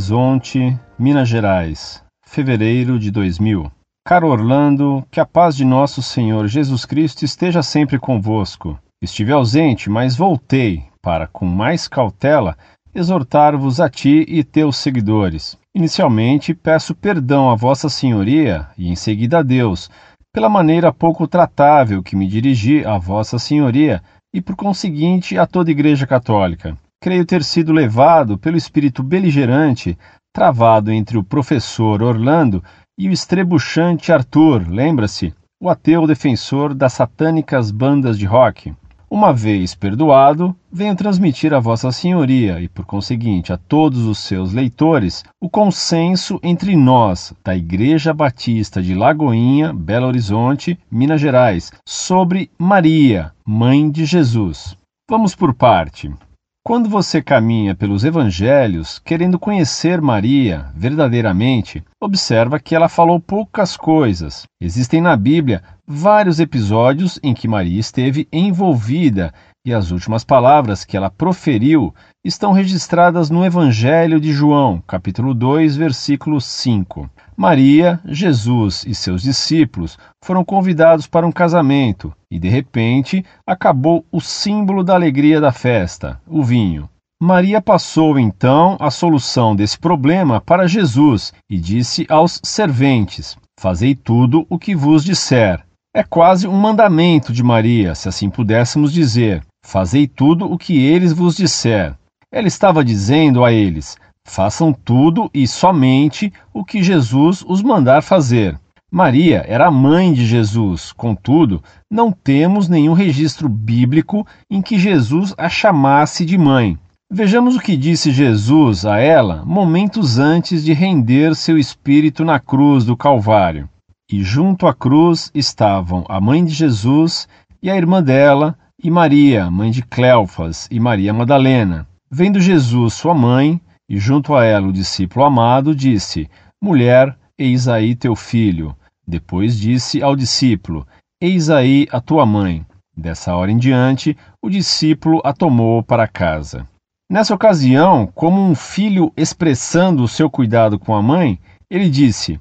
Horizonte, Minas Gerais, fevereiro de 2000. Caro Orlando, que a paz de nosso Senhor Jesus Cristo esteja sempre convosco. Estive ausente, mas voltei para, com mais cautela, exortar-vos a ti e teus seguidores. Inicialmente, peço perdão a Vossa Senhoria e em seguida a Deus, pela maneira pouco tratável que me dirigi a Vossa Senhoria e, por conseguinte, a toda Igreja Católica. Creio ter sido levado pelo espírito beligerante travado entre o professor Orlando e o estrebuchante Arthur, lembra-se? O ateu defensor das satânicas bandas de rock. Uma vez perdoado, venho transmitir a Vossa Senhoria e, por conseguinte, a todos os seus leitores o consenso entre nós, da Igreja Batista de Lagoinha, Belo Horizonte, Minas Gerais, sobre Maria, Mãe de Jesus. Vamos por parte. Quando você caminha pelos evangelhos querendo conhecer Maria verdadeiramente, observa que ela falou poucas coisas. Existem na Bíblia vários episódios em que Maria esteve envolvida e as últimas palavras que ela proferiu estão registradas no Evangelho de João, capítulo 2, versículo 5. Maria, Jesus e seus discípulos foram convidados para um casamento e, de repente, acabou o símbolo da alegria da festa, o vinho. Maria passou então a solução desse problema para Jesus e disse aos serventes: Fazei tudo o que vos disser. É quase um mandamento de Maria, se assim pudéssemos dizer: Fazei tudo o que eles vos disser. Ela estava dizendo a eles: Façam tudo e somente o que Jesus os mandar fazer. Maria era a mãe de Jesus, contudo, não temos nenhum registro bíblico em que Jesus a chamasse de mãe. Vejamos o que disse Jesus a ela momentos antes de render seu espírito na cruz do Calvário. E junto à cruz estavam a mãe de Jesus e a irmã dela, e Maria, mãe de Cleofas, e Maria Madalena. Vendo Jesus, sua mãe, e junto a ela o discípulo amado, disse: Mulher, eis aí teu filho. Depois disse ao discípulo: Eis aí a tua mãe. Dessa hora em diante, o discípulo a tomou para casa. Nessa ocasião, como um filho expressando o seu cuidado com a mãe, ele disse: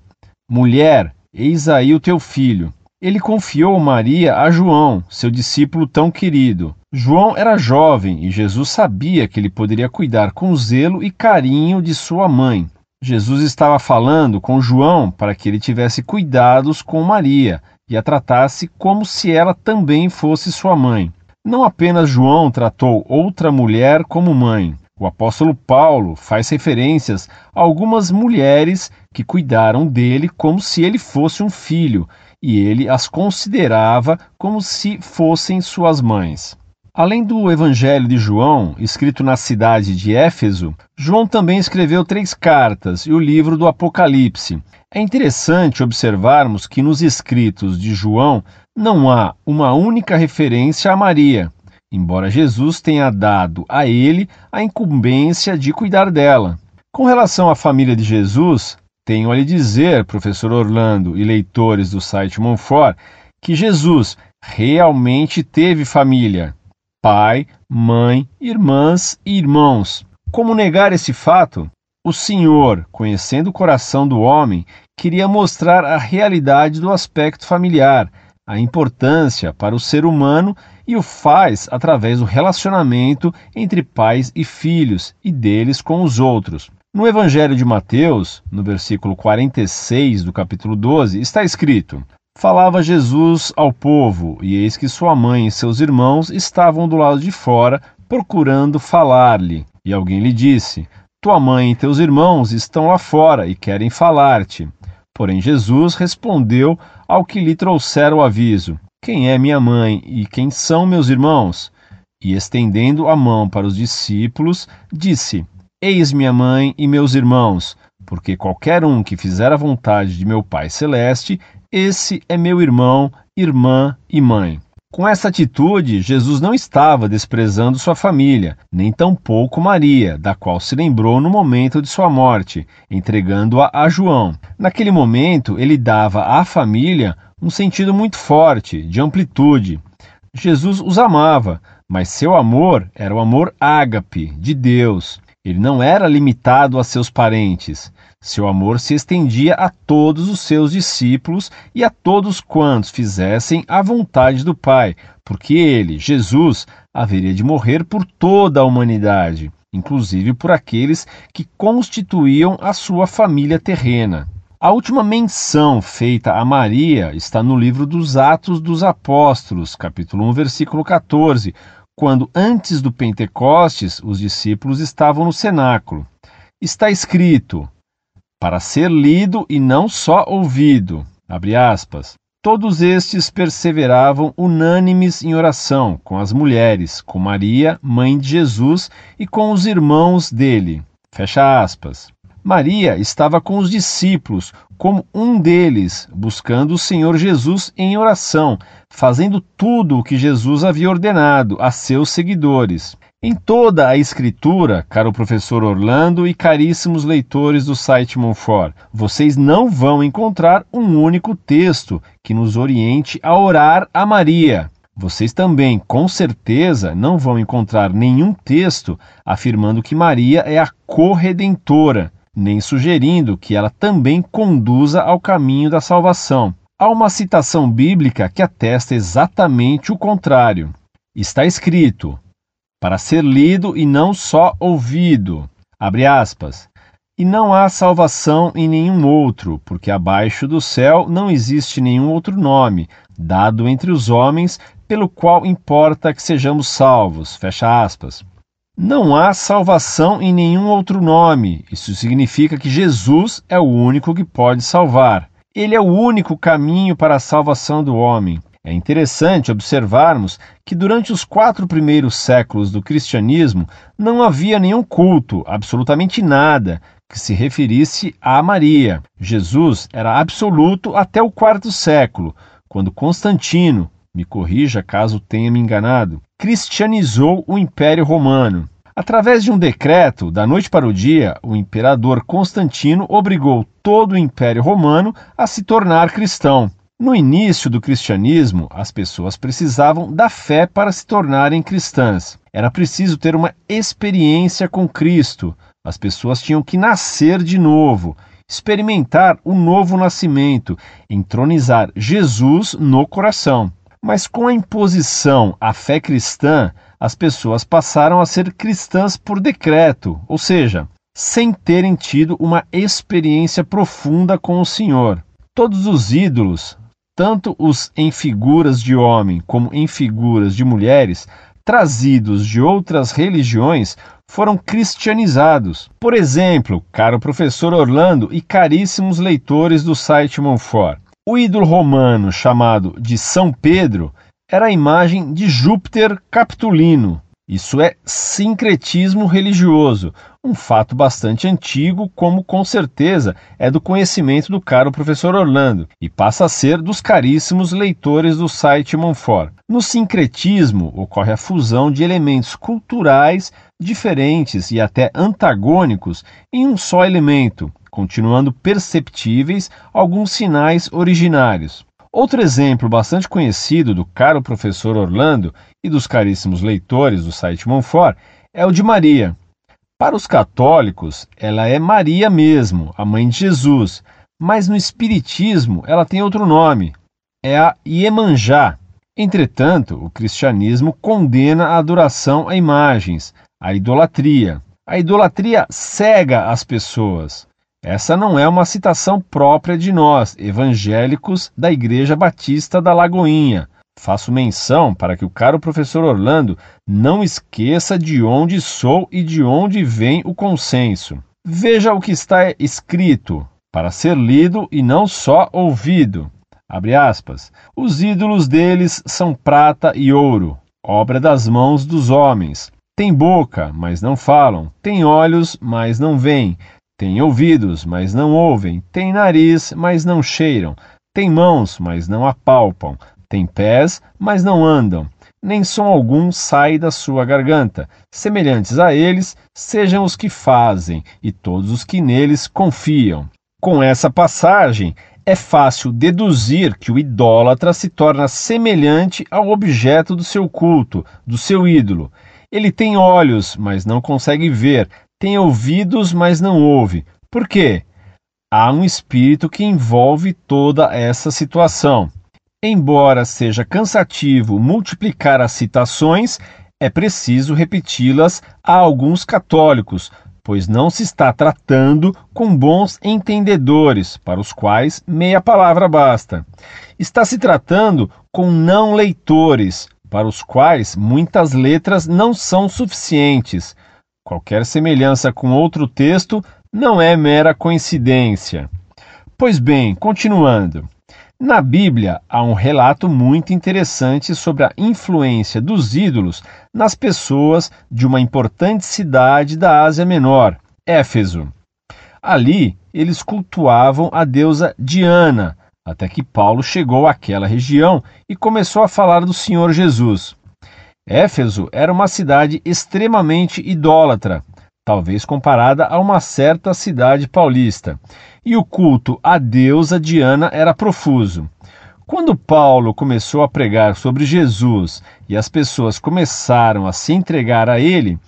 Mulher, Eis aí o teu filho. Ele confiou Maria a João, seu discípulo tão querido. João era jovem e Jesus sabia que ele poderia cuidar com zelo e carinho de sua mãe. Jesus estava falando com João para que ele tivesse cuidados com Maria e a tratasse como se ela também fosse sua mãe. Não apenas João tratou outra mulher como mãe, o apóstolo Paulo faz referências a algumas mulheres que cuidaram dele como se ele fosse um filho, e ele as considerava como se fossem suas mães. Além do Evangelho de João, escrito na cidade de Éfeso, João também escreveu três cartas e o livro do Apocalipse. É interessante observarmos que nos escritos de João não há uma única referência a Maria embora Jesus tenha dado a ele a incumbência de cuidar dela. Com relação à família de Jesus, tenho a lhe dizer, professor Orlando e leitores do site Monfort, que Jesus realmente teve família: pai, mãe, irmãs e irmãos. Como negar esse fato? O Senhor, conhecendo o coração do homem, queria mostrar a realidade do aspecto familiar, a importância para o ser humano e o faz através do relacionamento entre pais e filhos e deles com os outros. No Evangelho de Mateus, no versículo 46 do capítulo 12, está escrito: Falava Jesus ao povo, e eis que sua mãe e seus irmãos estavam do lado de fora, procurando falar-lhe. E alguém lhe disse: Tua mãe e teus irmãos estão lá fora e querem falar-te. Porém, Jesus respondeu ao que lhe trouxeram o aviso: quem é minha mãe e quem são meus irmãos? E estendendo a mão para os discípulos, disse: Eis minha mãe e meus irmãos, porque qualquer um que fizer a vontade de meu Pai Celeste, esse é meu irmão, irmã e mãe. Com essa atitude, Jesus não estava desprezando sua família, nem tampouco Maria, da qual se lembrou no momento de sua morte, entregando-a a João. Naquele momento, ele dava à família um sentido muito forte, de amplitude. Jesus os amava, mas seu amor era o amor ágape, de Deus. Ele não era limitado a seus parentes. Seu amor se estendia a todos os seus discípulos e a todos quantos fizessem a vontade do Pai, porque ele, Jesus, haveria de morrer por toda a humanidade, inclusive por aqueles que constituíam a sua família terrena. A última menção feita a Maria está no livro dos Atos dos Apóstolos, capítulo 1, versículo 14, quando antes do Pentecostes os discípulos estavam no cenáculo. Está escrito: para ser lido e não só ouvido. Todos estes perseveravam unânimes em oração com as mulheres, com Maria, mãe de Jesus, e com os irmãos dele. Fecha aspas. Maria estava com os discípulos, como um deles, buscando o Senhor Jesus em oração, fazendo tudo o que Jesus havia ordenado a seus seguidores. Em toda a escritura, caro professor Orlando e caríssimos leitores do site Monfort, vocês não vão encontrar um único texto que nos oriente a orar a Maria. Vocês também, com certeza, não vão encontrar nenhum texto afirmando que Maria é a corredentora, nem sugerindo que ela também conduza ao caminho da salvação. Há uma citação bíblica que atesta exatamente o contrário. Está escrito: para ser lido e não só ouvido. Abre aspas. E não há salvação em nenhum outro, porque abaixo do céu não existe nenhum outro nome, dado entre os homens, pelo qual importa que sejamos salvos. Fecha aspas. Não há salvação em nenhum outro nome. Isso significa que Jesus é o único que pode salvar. Ele é o único caminho para a salvação do homem. É interessante observarmos que durante os quatro primeiros séculos do cristianismo não havia nenhum culto, absolutamente nada, que se referisse a Maria. Jesus era absoluto até o quarto século, quando Constantino, me corrija caso tenha me enganado, cristianizou o Império Romano. Através de um decreto, da noite para o dia, o imperador Constantino obrigou todo o Império Romano a se tornar cristão. No início do cristianismo, as pessoas precisavam da fé para se tornarem cristãs. Era preciso ter uma experiência com Cristo. As pessoas tinham que nascer de novo, experimentar o novo nascimento, entronizar Jesus no coração. Mas com a imposição à fé cristã, as pessoas passaram a ser cristãs por decreto, ou seja, sem terem tido uma experiência profunda com o Senhor. Todos os ídolos, tanto os em figuras de homem como em figuras de mulheres, trazidos de outras religiões, foram cristianizados. Por exemplo, caro professor Orlando e caríssimos leitores do site Monfort, o ídolo romano chamado de São Pedro era a imagem de Júpiter Capitolino, isso é sincretismo religioso, um fato bastante antigo, como com certeza é do conhecimento do caro professor Orlando, e passa a ser dos caríssimos leitores do site Monfort. No sincretismo ocorre a fusão de elementos culturais diferentes e até antagônicos em um só elemento, continuando perceptíveis alguns sinais originários. Outro exemplo bastante conhecido do caro professor Orlando e dos caríssimos leitores do site Monfort é o de Maria. Para os católicos, ela é Maria mesmo, a mãe de Jesus, mas no Espiritismo ela tem outro nome, é a Iemanjá. Entretanto, o cristianismo condena a adoração a imagens, a idolatria. A idolatria cega as pessoas. Essa não é uma citação própria de nós, evangélicos da Igreja Batista da Lagoinha. Faço menção para que o caro professor Orlando não esqueça de onde sou e de onde vem o consenso. Veja o que está escrito, para ser lido e não só ouvido. Os ídolos deles são prata e ouro, obra das mãos dos homens. Tem boca, mas não falam, tem olhos, mas não veem, Têm ouvidos, mas não ouvem, têm nariz, mas não cheiram, têm mãos, mas não apalpam, têm pés, mas não andam, nem som algum sai da sua garganta. Semelhantes a eles sejam os que fazem e todos os que neles confiam. Com essa passagem, é fácil deduzir que o idólatra se torna semelhante ao objeto do seu culto, do seu ídolo. Ele tem olhos, mas não consegue ver, tem ouvidos, mas não ouve. Por quê? Há um espírito que envolve toda essa situação. Embora seja cansativo multiplicar as citações, é preciso repeti-las a alguns católicos, pois não se está tratando com bons entendedores, para os quais meia palavra basta. Está se tratando com não leitores, para os quais muitas letras não são suficientes. Qualquer semelhança com outro texto não é mera coincidência. Pois bem, continuando. Na Bíblia há um relato muito interessante sobre a influência dos ídolos nas pessoas de uma importante cidade da Ásia Menor, Éfeso. Ali eles cultuavam a deusa Diana, até que Paulo chegou àquela região e começou a falar do Senhor Jesus. Éfeso era uma cidade extremamente idólatra, talvez comparada a uma certa cidade paulista e o culto à deusa Diana era profuso. Quando Paulo começou a pregar sobre Jesus e as pessoas começaram a se entregar a ele,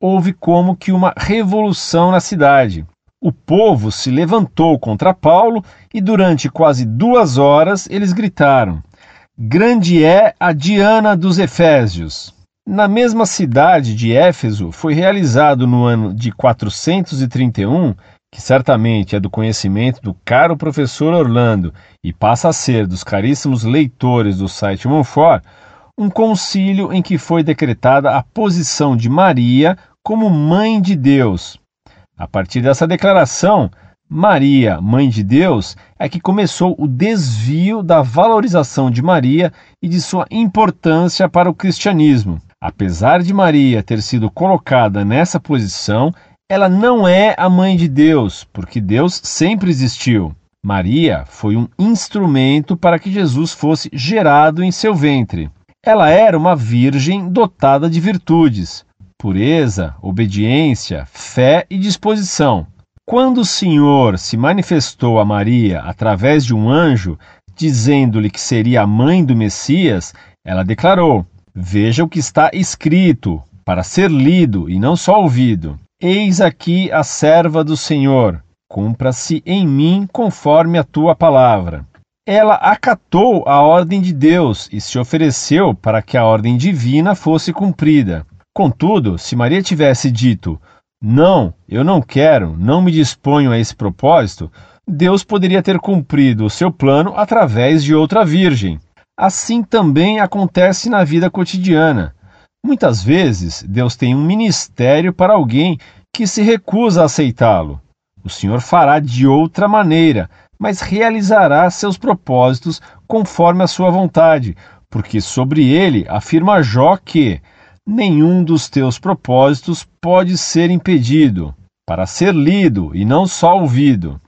houve como que uma revolução na cidade. O povo se levantou contra Paulo e durante quase duas horas eles gritaram: Grande é a Diana dos Efésios. Na mesma cidade de Éfeso foi realizado no ano de 431 que certamente é do conhecimento do caro professor Orlando e passa a ser dos caríssimos leitores do site Monfort, um concílio em que foi decretada a posição de Maria como mãe de Deus. A partir dessa declaração, Maria, mãe de Deus, é que começou o desvio da valorização de Maria e de sua importância para o cristianismo. Apesar de Maria ter sido colocada nessa posição, ela não é a mãe de Deus, porque Deus sempre existiu. Maria foi um instrumento para que Jesus fosse gerado em seu ventre. Ela era uma virgem dotada de virtudes, pureza, obediência, fé e disposição. Quando o Senhor se manifestou a Maria através de um anjo, dizendo-lhe que seria a mãe do Messias, ela declarou: Veja o que está escrito, para ser lido e não só ouvido. Eis aqui a serva do Senhor, cumpra-se em mim conforme a tua palavra. Ela acatou a ordem de Deus e se ofereceu para que a ordem divina fosse cumprida. Contudo, se Maria tivesse dito: Não, eu não quero, não me disponho a esse propósito, Deus poderia ter cumprido o seu plano através de outra virgem. Assim também acontece na vida cotidiana. Muitas vezes, Deus tem um ministério para alguém que se recusa a aceitá-lo. O Senhor fará de outra maneira, mas realizará seus propósitos conforme a sua vontade, porque sobre ele afirma Jó que nenhum dos teus propósitos pode ser impedido, para ser lido e não só ouvido.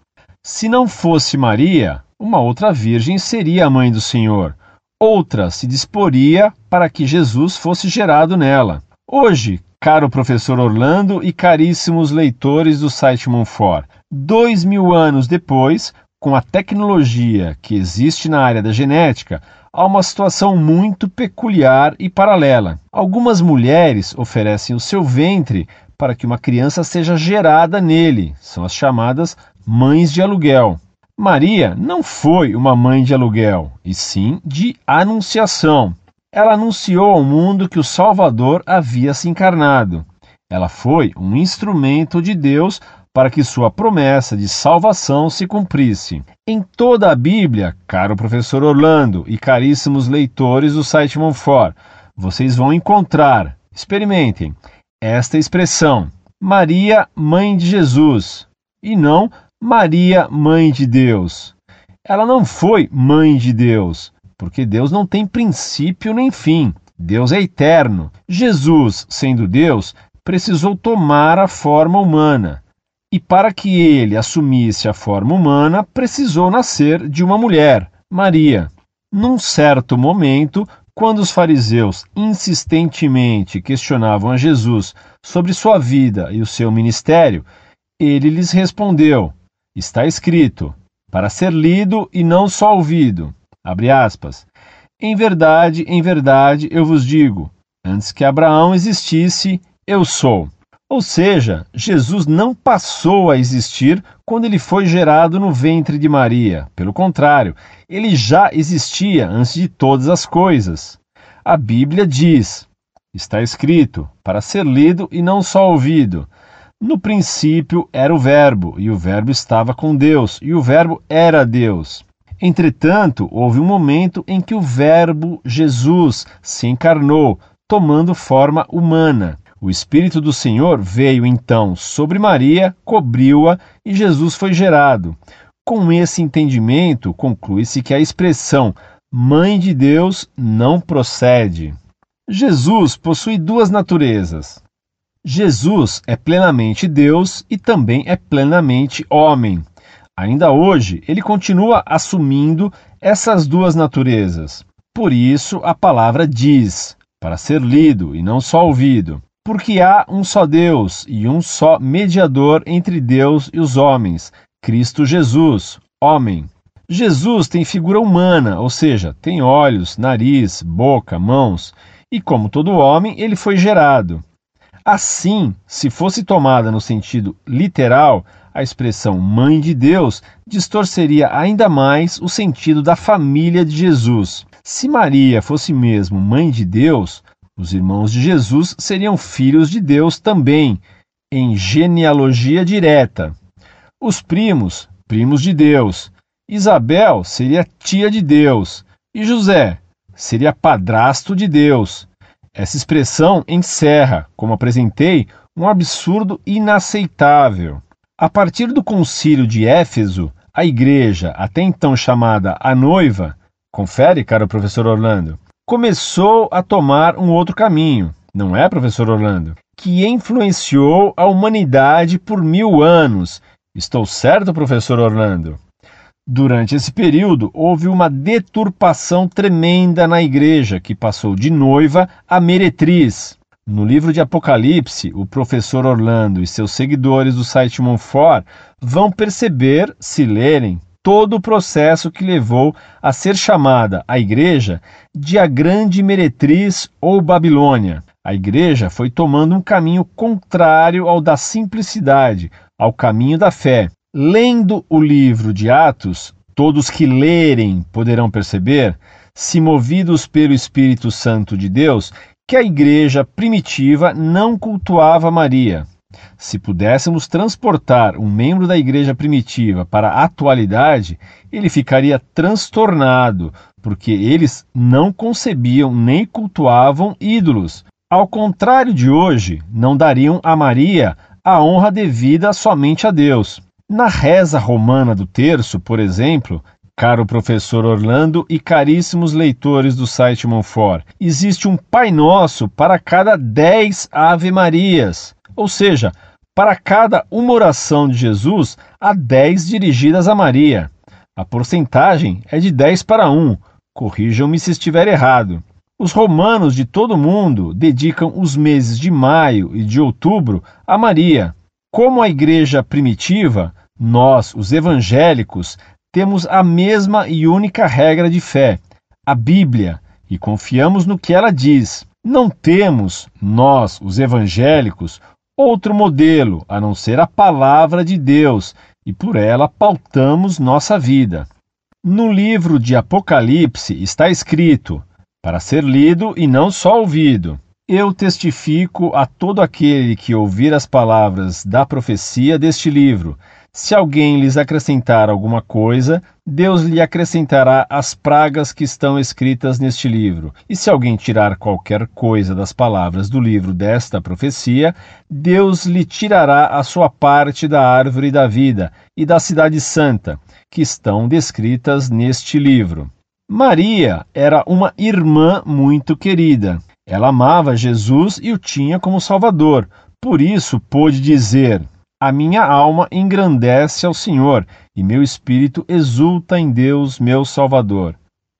Se não fosse Maria, uma outra virgem seria a mãe do Senhor outra se disporia para que Jesus fosse gerado nela. Hoje, caro professor Orlando e caríssimos leitores do site Monfort, dois mil anos depois, com a tecnologia que existe na área da genética, há uma situação muito peculiar e paralela. Algumas mulheres oferecem o seu ventre para que uma criança seja gerada nele, são as chamadas mães de aluguel. Maria não foi uma mãe de aluguel, e sim de anunciação. Ela anunciou ao mundo que o Salvador havia se encarnado. Ela foi um instrumento de Deus para que sua promessa de salvação se cumprisse. Em toda a Bíblia, caro professor Orlando e caríssimos leitores do site Monfort, vocês vão encontrar, experimentem, esta expressão: Maria, mãe de Jesus, e não Maria, mãe de Deus. Ela não foi mãe de Deus, porque Deus não tem princípio nem fim. Deus é eterno. Jesus, sendo Deus, precisou tomar a forma humana. E para que ele assumisse a forma humana, precisou nascer de uma mulher, Maria. Num certo momento, quando os fariseus insistentemente questionavam a Jesus sobre sua vida e o seu ministério, ele lhes respondeu: Está escrito, para ser lido e não só ouvido. Em verdade, em verdade, eu vos digo, antes que Abraão existisse, eu sou. Ou seja, Jesus não passou a existir quando ele foi gerado no ventre de Maria. Pelo contrário, ele já existia antes de todas as coisas. A Bíblia diz: está escrito, para ser lido e não só ouvido. No princípio era o Verbo, e o Verbo estava com Deus, e o Verbo era Deus. Entretanto, houve um momento em que o Verbo Jesus se encarnou, tomando forma humana. O Espírito do Senhor veio então sobre Maria, cobriu-a e Jesus foi gerado. Com esse entendimento, conclui-se que a expressão Mãe de Deus não procede. Jesus possui duas naturezas. Jesus é plenamente Deus e também é plenamente homem. Ainda hoje, ele continua assumindo essas duas naturezas. Por isso, a palavra diz, para ser lido e não só ouvido: porque há um só Deus e um só mediador entre Deus e os homens, Cristo Jesus, homem. Jesus tem figura humana, ou seja, tem olhos, nariz, boca, mãos, e como todo homem, ele foi gerado. Assim, se fosse tomada no sentido literal, a expressão mãe de Deus distorceria ainda mais o sentido da família de Jesus. Se Maria fosse mesmo mãe de Deus, os irmãos de Jesus seriam filhos de Deus também, em genealogia direta. Os primos, primos de Deus. Isabel seria tia de Deus. E José seria padrasto de Deus. Essa expressão encerra, como apresentei, um absurdo inaceitável. A partir do concílio de Éfeso, a igreja, até então chamada a noiva, confere, caro professor Orlando, começou a tomar um outro caminho, não é, professor Orlando? Que influenciou a humanidade por mil anos. Estou certo, professor Orlando? Durante esse período, houve uma deturpação tremenda na igreja, que passou de noiva a meretriz. No livro de Apocalipse, o professor Orlando e seus seguidores do site Monfort vão perceber, se lerem, todo o processo que levou a ser chamada a igreja de a grande meretriz ou Babilônia. A igreja foi tomando um caminho contrário ao da simplicidade, ao caminho da fé. Lendo o livro de Atos, todos que lerem poderão perceber, se movidos pelo Espírito Santo de Deus, que a igreja primitiva não cultuava Maria. Se pudéssemos transportar um membro da igreja primitiva para a atualidade, ele ficaria transtornado, porque eles não concebiam nem cultuavam ídolos. Ao contrário de hoje, não dariam a Maria a honra devida somente a Deus. Na reza romana do terço, por exemplo, caro professor Orlando e caríssimos leitores do site Monfort, existe um Pai Nosso para cada dez Ave Marias. Ou seja, para cada uma oração de Jesus, há 10 dirigidas a Maria. A porcentagem é de 10 para 1. Corrijam-me se estiver errado. Os romanos de todo o mundo dedicam os meses de maio e de outubro a Maria. Como a igreja primitiva, nós, os evangélicos, temos a mesma e única regra de fé, a Bíblia, e confiamos no que ela diz. Não temos, nós, os evangélicos, outro modelo a não ser a palavra de Deus e por ela pautamos nossa vida. No livro de Apocalipse está escrito: para ser lido e não só ouvido. Eu testifico a todo aquele que ouvir as palavras da profecia deste livro se alguém lhes acrescentar alguma coisa, Deus lhe acrescentará as pragas que estão escritas neste livro. E se alguém tirar qualquer coisa das palavras do livro desta profecia, Deus lhe tirará a sua parte da árvore da vida e da cidade santa, que estão descritas neste livro. Maria era uma irmã muito querida. Ela amava Jesus e o tinha como Salvador. Por isso pôde dizer: a minha alma engrandece ao Senhor, e meu espírito exulta em Deus, meu Salvador.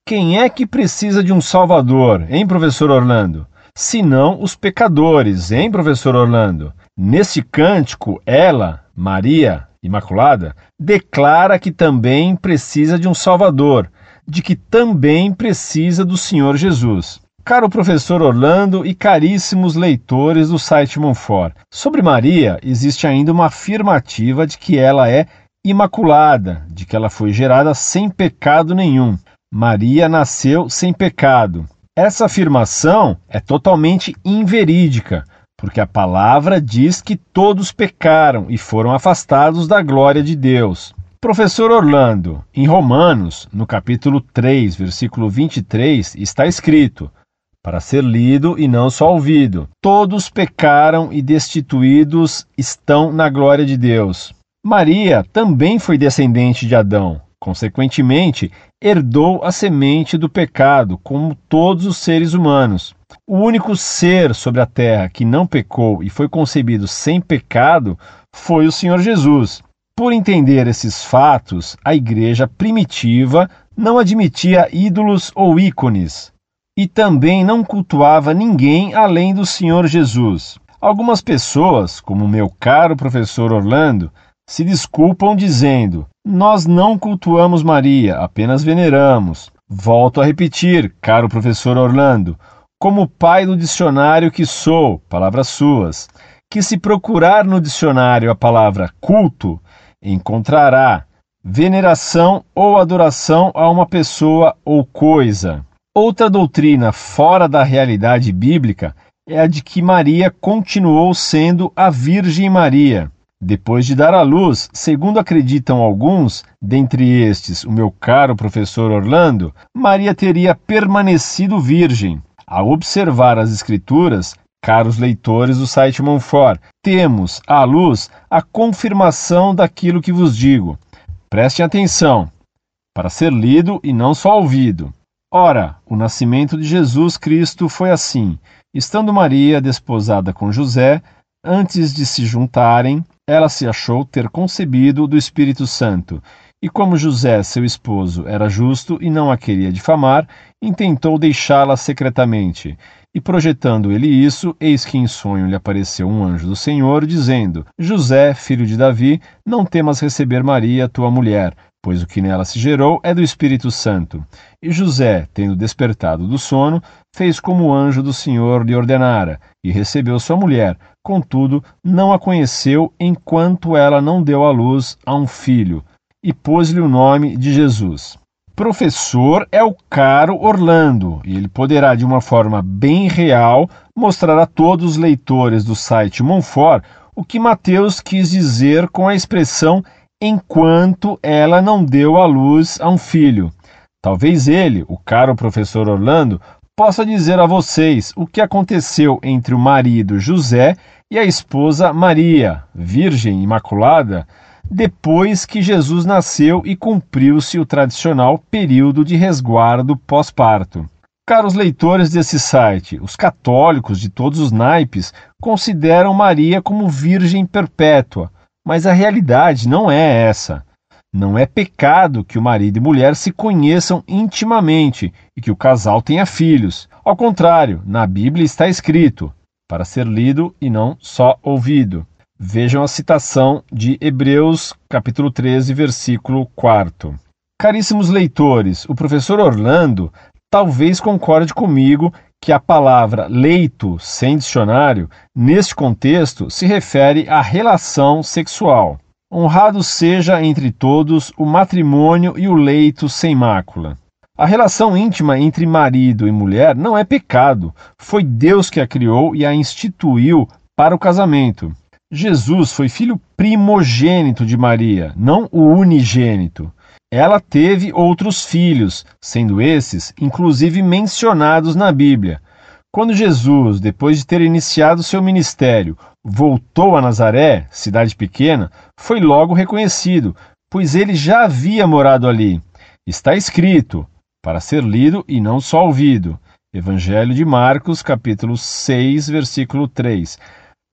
Quem é que precisa de um Salvador, hein, professor Orlando? Senão os pecadores, hein, professor Orlando? Nesse cântico, ela, Maria Imaculada, declara que também precisa de um Salvador, de que também precisa do Senhor Jesus. Caro professor Orlando e caríssimos leitores do site Monfort, sobre Maria existe ainda uma afirmativa de que ela é imaculada, de que ela foi gerada sem pecado nenhum. Maria nasceu sem pecado. Essa afirmação é totalmente inverídica, porque a palavra diz que todos pecaram e foram afastados da glória de Deus. Professor Orlando, em Romanos, no capítulo 3, versículo 23, está escrito: para ser lido e não só ouvido. Todos pecaram e destituídos estão na glória de Deus. Maria também foi descendente de Adão. Consequentemente, herdou a semente do pecado, como todos os seres humanos. O único ser sobre a terra que não pecou e foi concebido sem pecado foi o Senhor Jesus. Por entender esses fatos, a igreja primitiva não admitia ídolos ou ícones, e também não cultuava ninguém além do Senhor Jesus. Algumas pessoas, como meu caro professor Orlando, se desculpam dizendo: Nós não cultuamos Maria, apenas veneramos. Volto a repetir, caro professor Orlando, como pai do dicionário que sou, palavras suas, que se procurar no dicionário a palavra culto, encontrará veneração ou adoração a uma pessoa ou coisa. Outra doutrina fora da realidade bíblica é a de que Maria continuou sendo a Virgem Maria. Depois de dar à luz, segundo acreditam alguns, dentre estes o meu caro professor Orlando, Maria teria permanecido virgem. Ao observar as Escrituras, caros leitores do site Monfort, temos à luz a confirmação daquilo que vos digo. Prestem atenção, para ser lido e não só ouvido. Ora, o nascimento de Jesus Cristo foi assim: estando Maria desposada com José, antes de se juntarem, ela se achou ter concebido do Espírito Santo. E como José, seu esposo, era justo e não a queria difamar, intentou deixá-la secretamente. E projetando ele isso, eis que em sonho lhe apareceu um anjo do Senhor, dizendo: José, filho de Davi, não temas receber Maria, tua mulher, pois o que nela se gerou é do Espírito Santo. E José, tendo despertado do sono, fez como o anjo do Senhor lhe ordenara, e recebeu sua mulher. Contudo, não a conheceu enquanto ela não deu à luz a um filho, e pôs-lhe o nome de Jesus. Professor é o caro Orlando, e ele poderá, de uma forma bem real, mostrar a todos os leitores do site Monfort o que Mateus quis dizer com a expressão enquanto ela não deu à luz a um filho. Talvez ele, o caro professor Orlando, possa dizer a vocês o que aconteceu entre o marido José e a esposa Maria, Virgem Imaculada, depois que Jesus nasceu e cumpriu-se o tradicional período de resguardo pós-parto. Caros leitores desse site, os católicos de todos os naipes consideram Maria como Virgem Perpétua mas a realidade não é essa. Não é pecado que o marido e mulher se conheçam intimamente e que o casal tenha filhos. Ao contrário, na Bíblia está escrito: para ser lido e não só ouvido. Vejam a citação de Hebreus, capítulo 13, versículo 4. Caríssimos leitores, o professor Orlando talvez concorde comigo que a palavra leito, sem dicionário, neste contexto se refere à relação sexual. Honrado seja entre todos o matrimônio e o leito sem mácula. A relação íntima entre marido e mulher não é pecado, foi Deus que a criou e a instituiu para o casamento. Jesus foi filho primogênito de Maria, não o unigênito. Ela teve outros filhos, sendo esses, inclusive, mencionados na Bíblia. Quando Jesus, depois de ter iniciado seu ministério, voltou a Nazaré, cidade pequena, foi logo reconhecido, pois ele já havia morado ali. Está escrito, para ser lido e não só ouvido. Evangelho de Marcos, capítulo 6, versículo 3.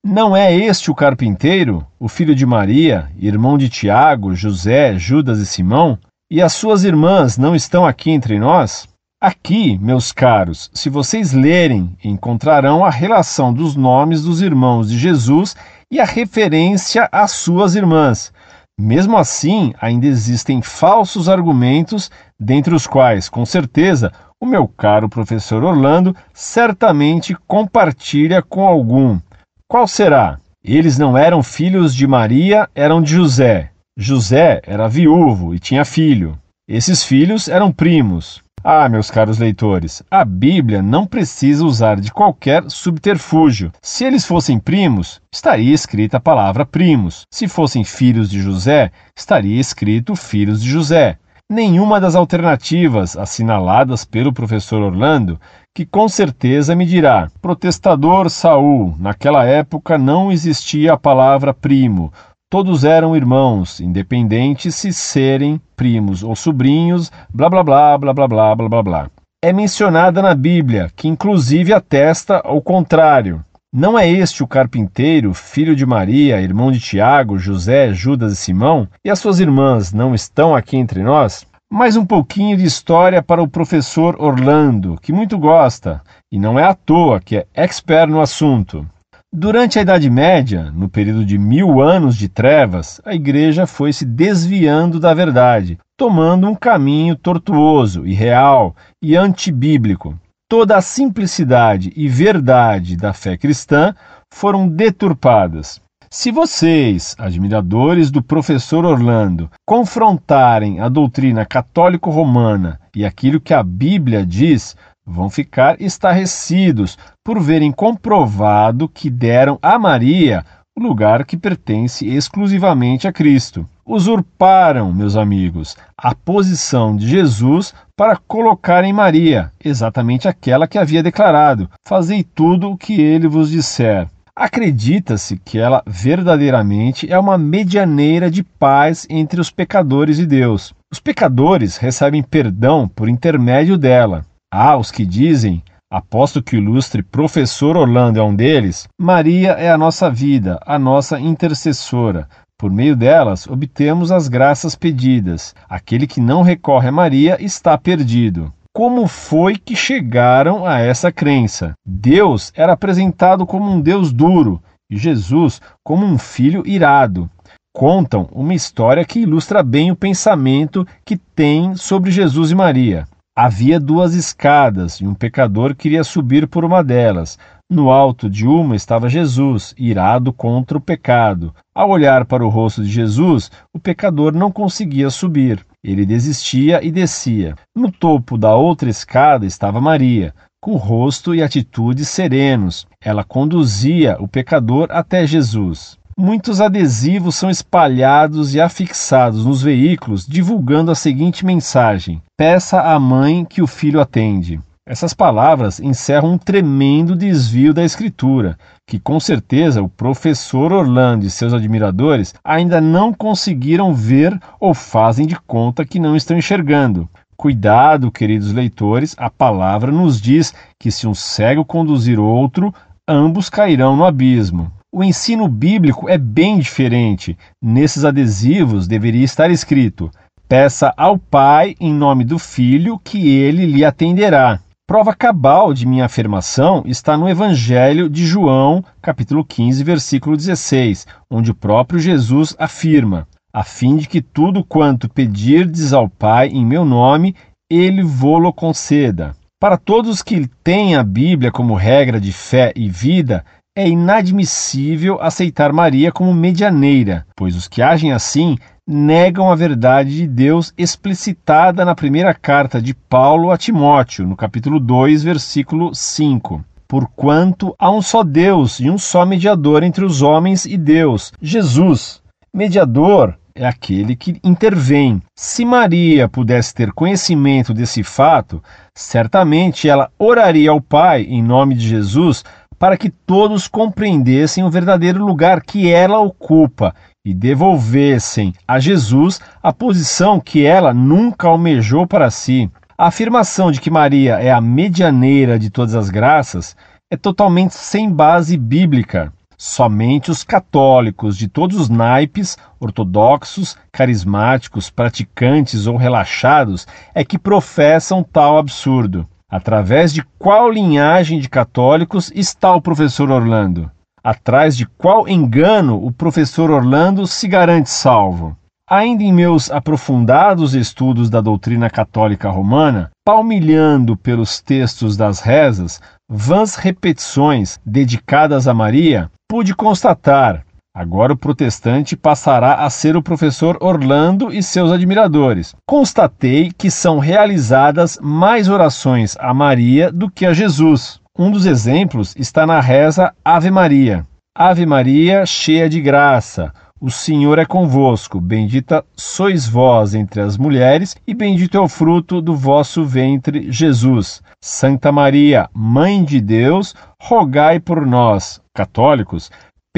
Não é este o carpinteiro, o filho de Maria, irmão de Tiago, José, Judas e Simão? E as suas irmãs não estão aqui entre nós? Aqui, meus caros, se vocês lerem, encontrarão a relação dos nomes dos irmãos de Jesus e a referência às suas irmãs. Mesmo assim, ainda existem falsos argumentos, dentre os quais, com certeza, o meu caro professor Orlando certamente compartilha com algum. Qual será? Eles não eram filhos de Maria, eram de José. José era viúvo e tinha filho. Esses filhos eram primos. Ah, meus caros leitores, a Bíblia não precisa usar de qualquer subterfúgio. Se eles fossem primos, estaria escrita a palavra primos. Se fossem filhos de José, estaria escrito filhos de José. Nenhuma das alternativas assinaladas pelo professor Orlando, que com certeza me dirá: protestador Saul, naquela época não existia a palavra primo. Todos eram irmãos, independente se serem primos ou sobrinhos, blá blá blá blá blá blá blá blá blá. É mencionada na Bíblia, que inclusive atesta o contrário. Não é este o carpinteiro, filho de Maria, irmão de Tiago, José, Judas e Simão? E as suas irmãs não estão aqui entre nós? Mais um pouquinho de história para o professor Orlando, que muito gosta, e não é à toa que é expert no assunto. Durante a Idade Média, no período de mil anos de trevas, a Igreja foi se desviando da verdade, tomando um caminho tortuoso, irreal e antibíblico. Toda a simplicidade e verdade da fé cristã foram deturpadas. Se vocês, admiradores do professor Orlando, confrontarem a doutrina católico-romana e aquilo que a Bíblia diz, vão ficar estarrecidos por verem comprovado que deram a Maria o lugar que pertence exclusivamente a Cristo. Usurparam, meus amigos, a posição de Jesus para colocar em Maria, exatamente aquela que havia declarado: Fazei tudo o que ele vos disser. Acredita-se que ela verdadeiramente é uma medianeira de paz entre os pecadores e Deus. Os pecadores recebem perdão por intermédio dela. Há os que dizem, aposto que o ilustre professor Orlando é um deles, Maria é a nossa vida, a nossa intercessora. Por meio delas, obtemos as graças pedidas. Aquele que não recorre a Maria está perdido. Como foi que chegaram a essa crença? Deus era apresentado como um Deus duro e Jesus como um filho irado. Contam uma história que ilustra bem o pensamento que tem sobre Jesus e Maria. Havia duas escadas e um pecador queria subir por uma delas. No alto de uma estava Jesus, irado contra o pecado. Ao olhar para o rosto de Jesus, o pecador não conseguia subir. Ele desistia e descia. No topo da outra escada estava Maria, com rosto e atitude serenos. Ela conduzia o pecador até Jesus. Muitos adesivos são espalhados e afixados nos veículos divulgando a seguinte mensagem: Peça à mãe que o filho atende. Essas palavras encerram um tremendo desvio da escritura, que com certeza o professor Orlando e seus admiradores ainda não conseguiram ver ou fazem de conta que não estão enxergando. Cuidado, queridos leitores, a palavra nos diz que se um cego conduzir outro, ambos cairão no abismo. O ensino bíblico é bem diferente. Nesses adesivos deveria estar escrito: Peça ao Pai em nome do Filho que ele lhe atenderá. Prova cabal de minha afirmação está no Evangelho de João, capítulo 15, versículo 16, onde o próprio Jesus afirma: a fim de que tudo quanto pedirdes ao Pai em meu nome, ele vô-lo conceda. Para todos que têm a Bíblia como regra de fé e vida, é inadmissível aceitar Maria como medianeira, pois os que agem assim negam a verdade de Deus explicitada na primeira carta de Paulo a Timóteo, no capítulo 2, versículo 5. Porquanto há um só Deus e um só mediador entre os homens e Deus, Jesus. Mediador é aquele que intervém. Se Maria pudesse ter conhecimento desse fato, certamente ela oraria ao Pai em nome de Jesus para que todos compreendessem o verdadeiro lugar que ela ocupa e devolvessem a Jesus a posição que ela nunca almejou para si. A afirmação de que Maria é a medianeira de todas as graças é totalmente sem base bíblica. Somente os católicos de todos os naipes, ortodoxos, carismáticos, praticantes ou relaxados, é que professam tal absurdo. Através de qual linhagem de católicos está o professor Orlando? Atrás de qual engano o professor Orlando se garante salvo? Ainda em meus aprofundados estudos da doutrina católica romana, palmilhando pelos textos das rezas, vãs repetições dedicadas a Maria, pude constatar. Agora o protestante passará a ser o professor Orlando e seus admiradores. Constatei que são realizadas mais orações a Maria do que a Jesus. Um dos exemplos está na reza Ave Maria. Ave Maria, cheia de graça, o Senhor é convosco, bendita sois vós entre as mulheres, e bendito é o fruto do vosso ventre, Jesus. Santa Maria, Mãe de Deus, rogai por nós, católicos,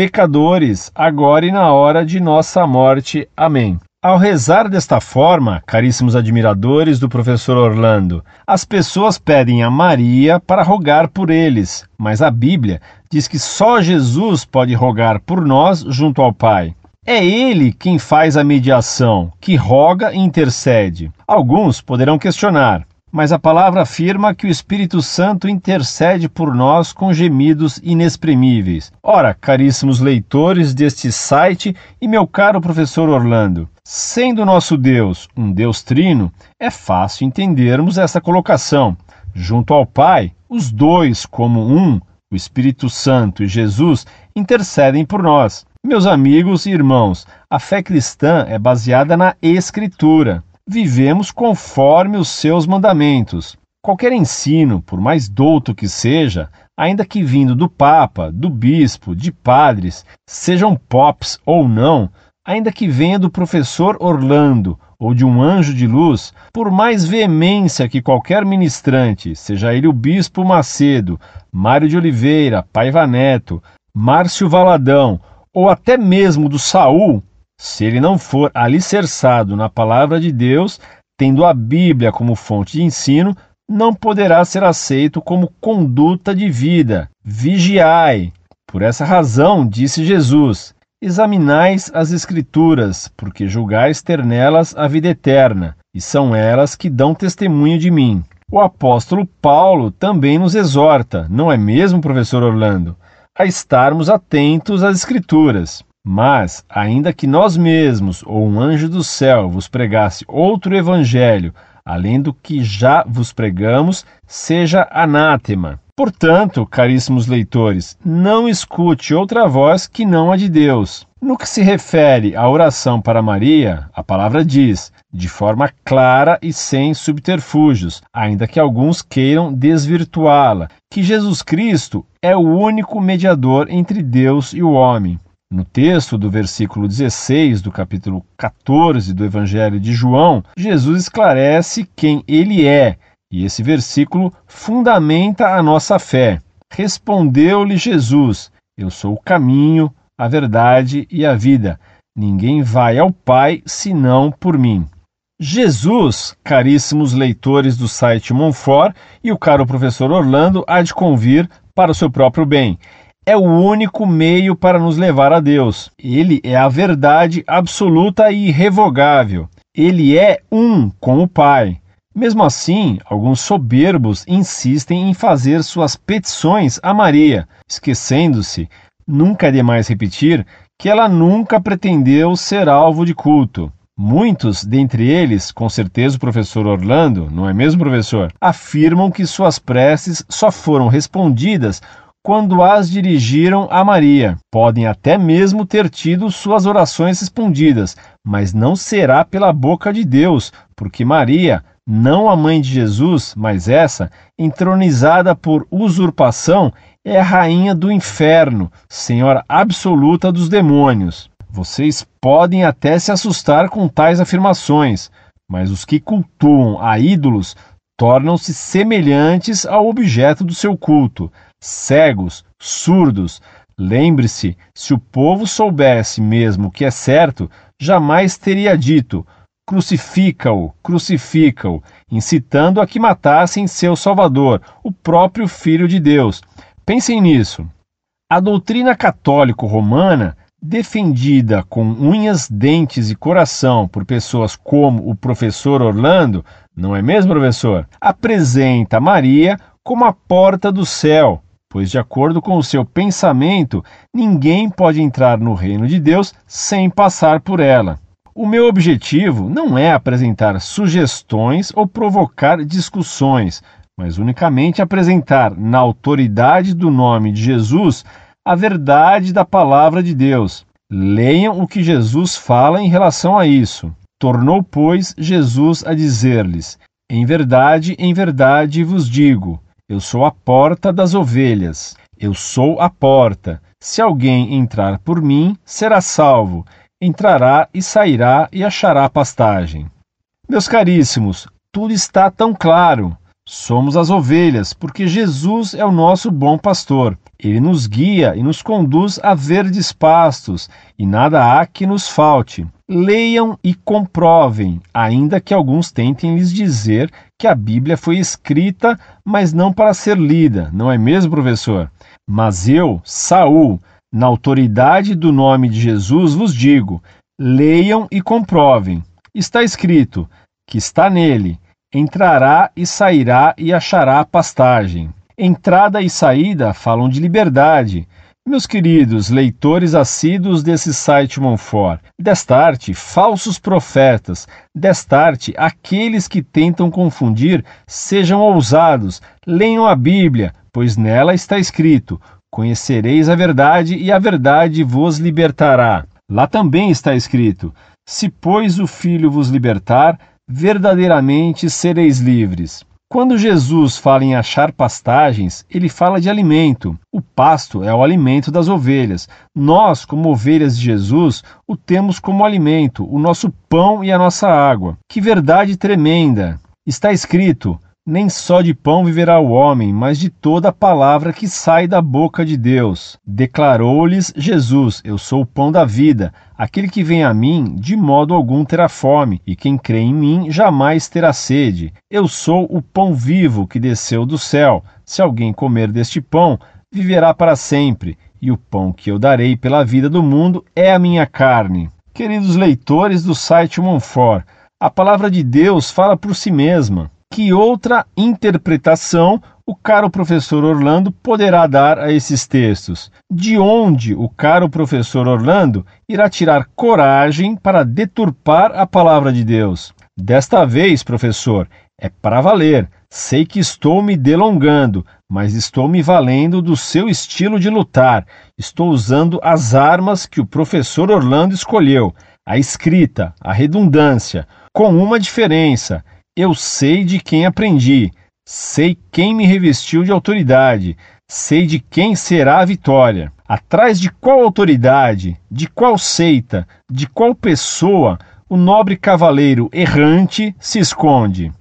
pecadores, agora e na hora de nossa morte. Amém. Ao rezar desta forma, caríssimos admiradores do professor Orlando, as pessoas pedem a Maria para rogar por eles, mas a Bíblia diz que só Jesus pode rogar por nós junto ao Pai. É ele quem faz a mediação, que roga e intercede. Alguns poderão questionar, mas a palavra afirma que o Espírito Santo intercede por nós com gemidos inexprimíveis. Ora, caríssimos leitores deste site e meu caro professor Orlando, sendo nosso Deus um Deus trino, é fácil entendermos essa colocação. Junto ao Pai, os dois, como um, o Espírito Santo e Jesus, intercedem por nós. Meus amigos e irmãos, a fé cristã é baseada na Escritura vivemos conforme os seus mandamentos. Qualquer ensino, por mais douto que seja, ainda que vindo do Papa, do Bispo, de padres, sejam pops ou não, ainda que venha do professor Orlando ou de um anjo de luz, por mais veemência que qualquer ministrante, seja ele o Bispo Macedo, Mário de Oliveira, Paiva Neto, Márcio Valadão ou até mesmo do Saul, se ele não for alicerçado na palavra de Deus, tendo a Bíblia como fonte de ensino, não poderá ser aceito como conduta de vida. Vigiai. Por essa razão, disse Jesus: Examinais as Escrituras, porque julgais ter nelas a vida eterna, e são elas que dão testemunho de mim. O apóstolo Paulo também nos exorta, não é mesmo, professor Orlando, a estarmos atentos às Escrituras. Mas, ainda que nós mesmos ou um anjo do céu vos pregasse outro evangelho, além do que já vos pregamos, seja anátema. Portanto, caríssimos leitores, não escute outra voz que não a de Deus. No que se refere à oração para Maria, a palavra diz, de forma clara e sem subterfúgios, ainda que alguns queiram desvirtuá-la, que Jesus Cristo é o único mediador entre Deus e o homem. No texto do versículo 16 do capítulo 14 do Evangelho de João, Jesus esclarece quem ele é, e esse versículo fundamenta a nossa fé. Respondeu-lhe Jesus: Eu sou o caminho, a verdade e a vida. Ninguém vai ao Pai senão por mim. Jesus, caríssimos leitores do site Monfort e o caro professor Orlando, há de convir para o seu próprio bem é o único meio para nos levar a Deus. Ele é a verdade absoluta e irrevogável. Ele é um com o Pai. Mesmo assim, alguns soberbos insistem em fazer suas petições a Maria, esquecendo-se, nunca é demais repetir, que ela nunca pretendeu ser alvo de culto. Muitos, dentre eles, com certeza o professor Orlando, não é mesmo, professor? Afirmam que suas preces só foram respondidas quando as dirigiram a Maria. Podem até mesmo ter tido suas orações respondidas, mas não será pela boca de Deus, porque Maria, não a mãe de Jesus, mas essa, entronizada por usurpação, é a rainha do inferno, senhora absoluta dos demônios. Vocês podem até se assustar com tais afirmações, mas os que cultuam a ídolos tornam-se semelhantes ao objeto do seu culto cegos, surdos. Lembre-se, se o povo soubesse mesmo o que é certo, jamais teria dito: crucifica-o, crucifica-o, incitando a que matassem seu Salvador, o próprio Filho de Deus. Pensem nisso. A doutrina católico-romana, defendida com unhas, dentes e coração por pessoas como o professor Orlando, não é mesmo, professor? Apresenta Maria como a porta do céu, pois, de acordo com o seu pensamento, ninguém pode entrar no reino de Deus sem passar por ela. O meu objetivo não é apresentar sugestões ou provocar discussões, mas unicamente apresentar, na autoridade do nome de Jesus, a verdade da palavra de Deus. Leiam o que Jesus fala em relação a isso. Tornou, pois, Jesus a dizer-lhes: Em verdade, em verdade vos digo, eu sou a porta das ovelhas. Eu sou a porta. Se alguém entrar por mim, será salvo. Entrará e sairá e achará pastagem. Meus caríssimos, tudo está tão claro. Somos as ovelhas, porque Jesus é o nosso bom pastor. Ele nos guia e nos conduz a verdes pastos, e nada há que nos falte. Leiam e comprovem, ainda que alguns tentem lhes dizer que a Bíblia foi escrita, mas não para ser lida, não é mesmo, professor? Mas eu, Saul, na autoridade do nome de Jesus, vos digo: leiam e comprovem. Está escrito que está nele entrará e sairá e achará pastagem. Entrada e saída falam de liberdade. Meus queridos leitores assíduos desse site Monfort, destarte falsos profetas, destarte aqueles que tentam confundir, sejam ousados, leiam a Bíblia, pois nela está escrito: Conhecereis a verdade e a verdade vos libertará. Lá também está escrito: Se, pois, o Filho vos libertar, verdadeiramente sereis livres. Quando Jesus fala em achar pastagens, ele fala de alimento. O pasto é o alimento das ovelhas. Nós, como ovelhas de Jesus, o temos como alimento, o nosso pão e a nossa água. Que verdade tremenda! Está escrito: nem só de pão viverá o homem, mas de toda a palavra que sai da boca de Deus. Declarou-lhes Jesus: Eu sou o pão da vida. Aquele que vem a mim, de modo algum terá fome, e quem crê em mim jamais terá sede. Eu sou o pão vivo que desceu do céu. Se alguém comer deste pão, viverá para sempre. E o pão que eu darei pela vida do mundo é a minha carne. Queridos leitores do site Monfort, a palavra de Deus fala por si mesma que outra interpretação o caro professor Orlando poderá dar a esses textos? De onde o caro professor Orlando irá tirar coragem para deturpar a palavra de Deus? Desta vez, professor, é para valer. Sei que estou me delongando, mas estou me valendo do seu estilo de lutar. Estou usando as armas que o professor Orlando escolheu: a escrita, a redundância, com uma diferença. Eu sei de quem aprendi, sei quem me revestiu de autoridade, sei de quem será a vitória. Atrás de qual autoridade, de qual seita, de qual pessoa o nobre cavaleiro errante se esconde.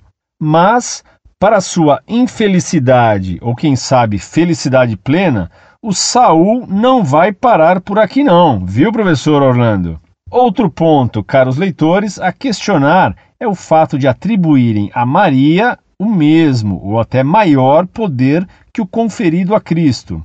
Mas, para sua infelicidade, ou quem sabe felicidade plena, o Saul não vai parar por aqui não, viu, professor Orlando? Outro ponto, caros leitores, a questionar é o fato de atribuírem a Maria o mesmo ou até maior poder que o conferido a Cristo.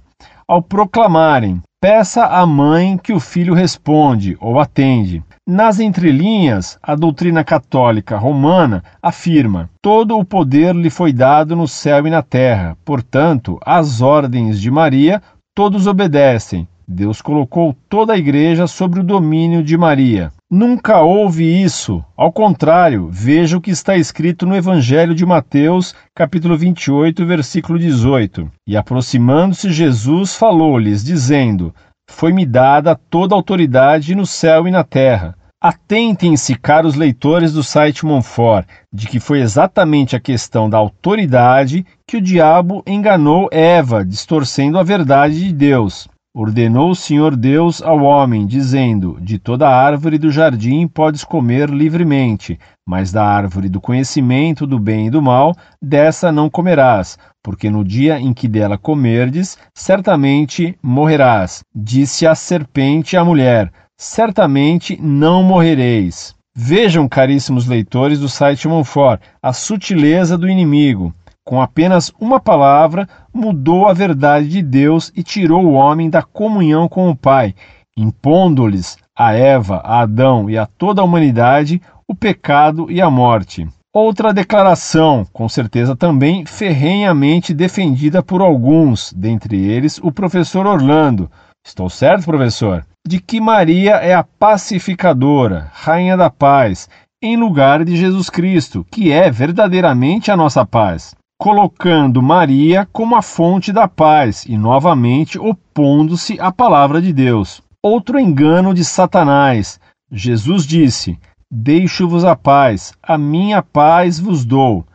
Ao proclamarem: Peça à mãe que o filho responde ou atende. Nas entrelinhas, a doutrina católica romana afirma: todo o poder lhe foi dado no céu e na terra, portanto, às ordens de Maria todos obedecem. Deus colocou toda a igreja sobre o domínio de Maria. Nunca houve isso. Ao contrário, veja o que está escrito no Evangelho de Mateus, capítulo 28, versículo 18. E aproximando-se Jesus, falou-lhes, dizendo: Foi-me dada toda a autoridade no céu e na terra. Atentem-se, caros leitores do site Monfort, de que foi exatamente a questão da autoridade que o diabo enganou Eva, distorcendo a verdade de Deus. Ordenou o Senhor Deus ao homem, dizendo: De toda árvore do jardim podes comer livremente, mas da árvore do conhecimento do bem e do mal, dessa não comerás, porque no dia em que dela comerdes, certamente morrerás. Disse a serpente à mulher: Certamente não morrereis. Vejam, caríssimos leitores do site Monfort, a sutileza do inimigo com apenas uma palavra, mudou a verdade de Deus e tirou o homem da comunhão com o Pai, impondo-lhes a Eva, a Adão e a toda a humanidade o pecado e a morte. Outra declaração, com certeza também ferrenhamente defendida por alguns, dentre eles o professor Orlando. Estou certo, professor? de que Maria é a pacificadora, rainha da paz, em lugar de Jesus Cristo, que é verdadeiramente a nossa paz, colocando Maria como a fonte da paz e novamente opondo-se à palavra de Deus. Outro engano de Satanás. Jesus disse: Deixo-vos a paz, a minha paz vos dou.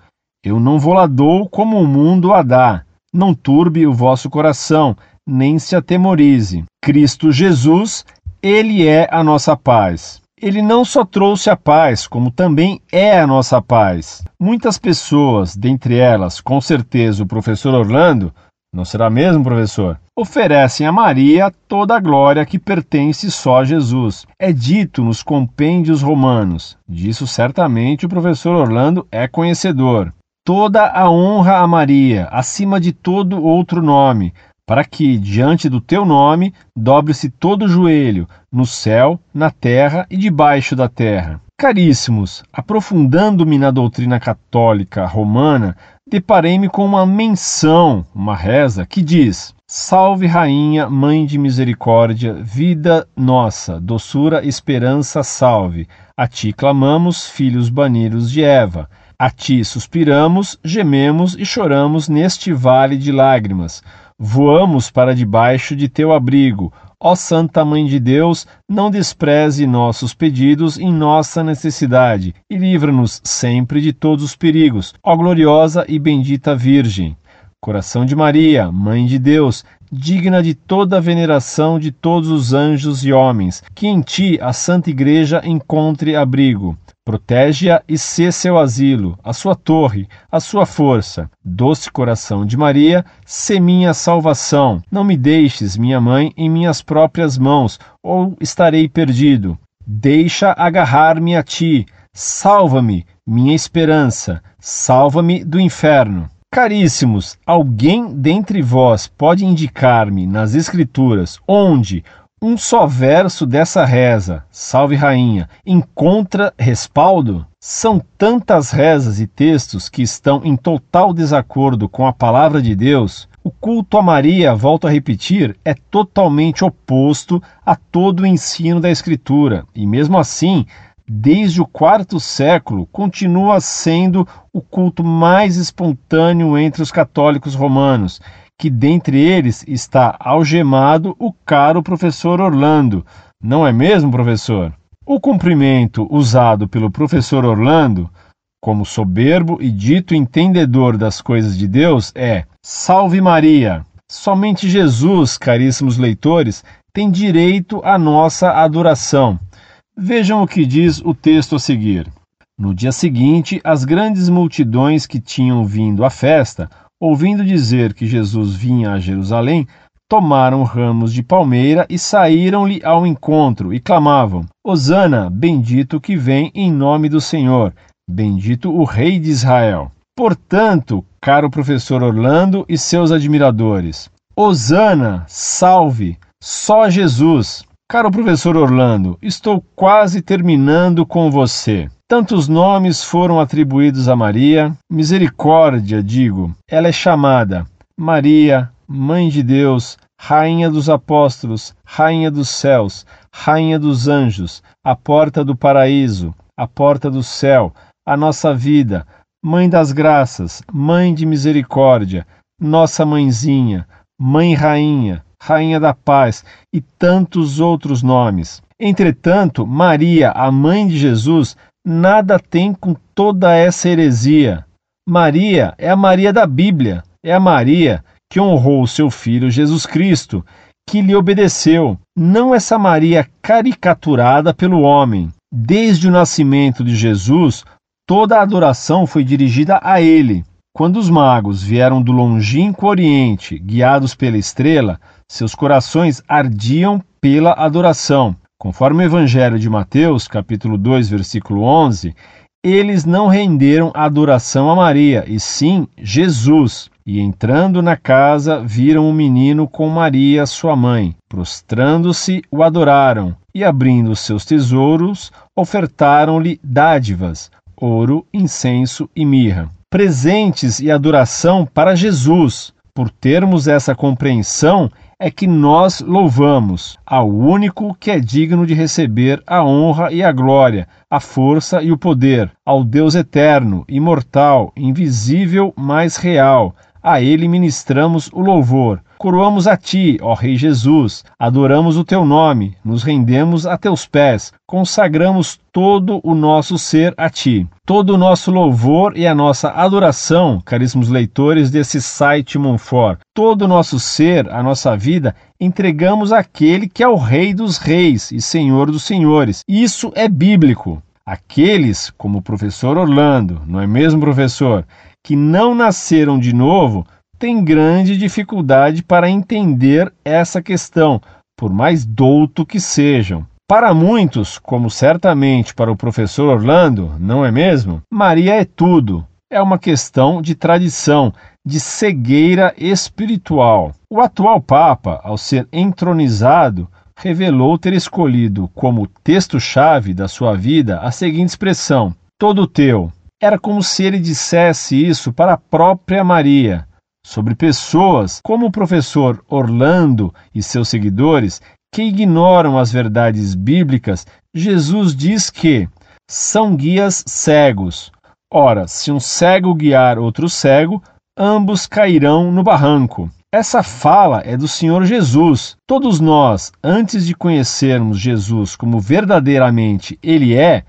Eu não vou lá dou como o mundo a dá. Não turbe o vosso coração, nem se atemorize. Cristo Jesus, ele é a nossa paz. Ele não só trouxe a paz, como também é a nossa paz. Muitas pessoas, dentre elas, com certeza o professor Orlando, não será mesmo, professor? Oferecem a Maria toda a glória que pertence só a Jesus. É dito nos compêndios romanos. Disso certamente o professor Orlando é conhecedor. Toda a honra a Maria, acima de todo outro nome, para que, diante do teu nome, dobre-se todo o joelho, no céu, na terra e debaixo da terra. Caríssimos, aprofundando-me na doutrina católica romana, deparei-me com uma menção, uma reza, que diz: Salve, Rainha, Mãe de Misericórdia, vida nossa, doçura, esperança, salve. A ti clamamos, filhos banidos de Eva. A ti suspiramos, gememos e choramos neste vale de lágrimas. Voamos para debaixo de teu abrigo. Ó Santa Mãe de Deus, não despreze nossos pedidos em nossa necessidade e livra-nos sempre de todos os perigos. Ó gloriosa e bendita Virgem. Coração de Maria, Mãe de Deus, digna de toda a veneração de todos os anjos e homens, que em ti a Santa Igreja encontre abrigo. Protege-a e sê seu asilo, a sua torre, a sua força. Doce coração de Maria, sê minha salvação. Não me deixes, minha mãe, em minhas próprias mãos, ou estarei perdido. Deixa agarrar-me a ti. Salva-me, minha esperança. Salva-me do inferno. Caríssimos, alguém dentre vós pode indicar-me nas Escrituras onde um só verso dessa reza, Salve Rainha, encontra respaldo? São tantas rezas e textos que estão em total desacordo com a palavra de Deus. O culto a Maria, volto a repetir, é totalmente oposto a todo o ensino da Escritura, e mesmo assim desde o quarto século, continua sendo o culto mais espontâneo entre os católicos romanos, que dentre eles está algemado o caro professor Orlando. Não é mesmo, professor? O cumprimento usado pelo professor Orlando, como soberbo e dito entendedor das coisas de Deus, é: Salve Maria! Somente Jesus, caríssimos leitores, tem direito à nossa adoração. Vejam o que diz o texto a seguir. No dia seguinte, as grandes multidões que tinham vindo à festa, ouvindo dizer que Jesus vinha a Jerusalém, tomaram ramos de palmeira e saíram-lhe ao encontro e clamavam: Hosana, bendito que vem em nome do Senhor, bendito o Rei de Israel. Portanto, caro professor Orlando e seus admiradores, Hosana, salve, só Jesus. Caro professor Orlando, estou quase terminando com você. Tantos nomes foram atribuídos a Maria. Misericórdia, digo. Ela é chamada Maria, Mãe de Deus, Rainha dos Apóstolos, Rainha dos Céus, Rainha dos Anjos, a porta do paraíso, a porta do céu, a nossa vida, Mãe das Graças, Mãe de Misericórdia, Nossa Mãezinha, Mãe Rainha, Rainha da Paz e tantos outros nomes. Entretanto, Maria, a mãe de Jesus, nada tem com toda essa heresia. Maria é a Maria da Bíblia, é a Maria que honrou seu filho Jesus Cristo, que lhe obedeceu, não essa Maria caricaturada pelo homem. Desde o nascimento de Jesus, toda a adoração foi dirigida a ele. Quando os magos vieram do longínquo Oriente, guiados pela estrela, seus corações ardiam pela adoração. Conforme o Evangelho de Mateus, capítulo 2, versículo 11, eles não renderam adoração a Maria, e sim Jesus. E entrando na casa, viram o menino com Maria, sua mãe. Prostrando-se, o adoraram, e abrindo seus tesouros, ofertaram-lhe dádivas, ouro, incenso e mirra. Presentes e adoração para Jesus. Por termos essa compreensão, é que nós louvamos ao único que é digno de receber a honra e a glória, a força e o poder, ao Deus eterno, imortal, invisível, mas real. A ele ministramos o louvor Coroamos a ti, ó Rei Jesus, adoramos o teu nome, nos rendemos a teus pés, consagramos todo o nosso ser a ti. Todo o nosso louvor e a nossa adoração, caríssimos leitores desse site Monfort, todo o nosso ser, a nossa vida, entregamos àquele que é o Rei dos Reis e Senhor dos Senhores. Isso é bíblico. Aqueles, como o professor Orlando, não é mesmo, professor, que não nasceram de novo, tem grande dificuldade para entender essa questão, por mais douto que sejam. Para muitos, como certamente para o professor Orlando, não é mesmo? Maria é tudo. É uma questão de tradição, de cegueira espiritual. O atual Papa, ao ser entronizado, revelou ter escolhido como texto-chave da sua vida a seguinte expressão: todo teu. Era como se ele dissesse isso para a própria Maria sobre pessoas como o professor Orlando e seus seguidores que ignoram as verdades bíblicas, Jesus diz que são guias cegos. Ora, se um cego guiar outro cego, ambos cairão no barranco. Essa fala é do Senhor Jesus. Todos nós, antes de conhecermos Jesus como verdadeiramente Ele é,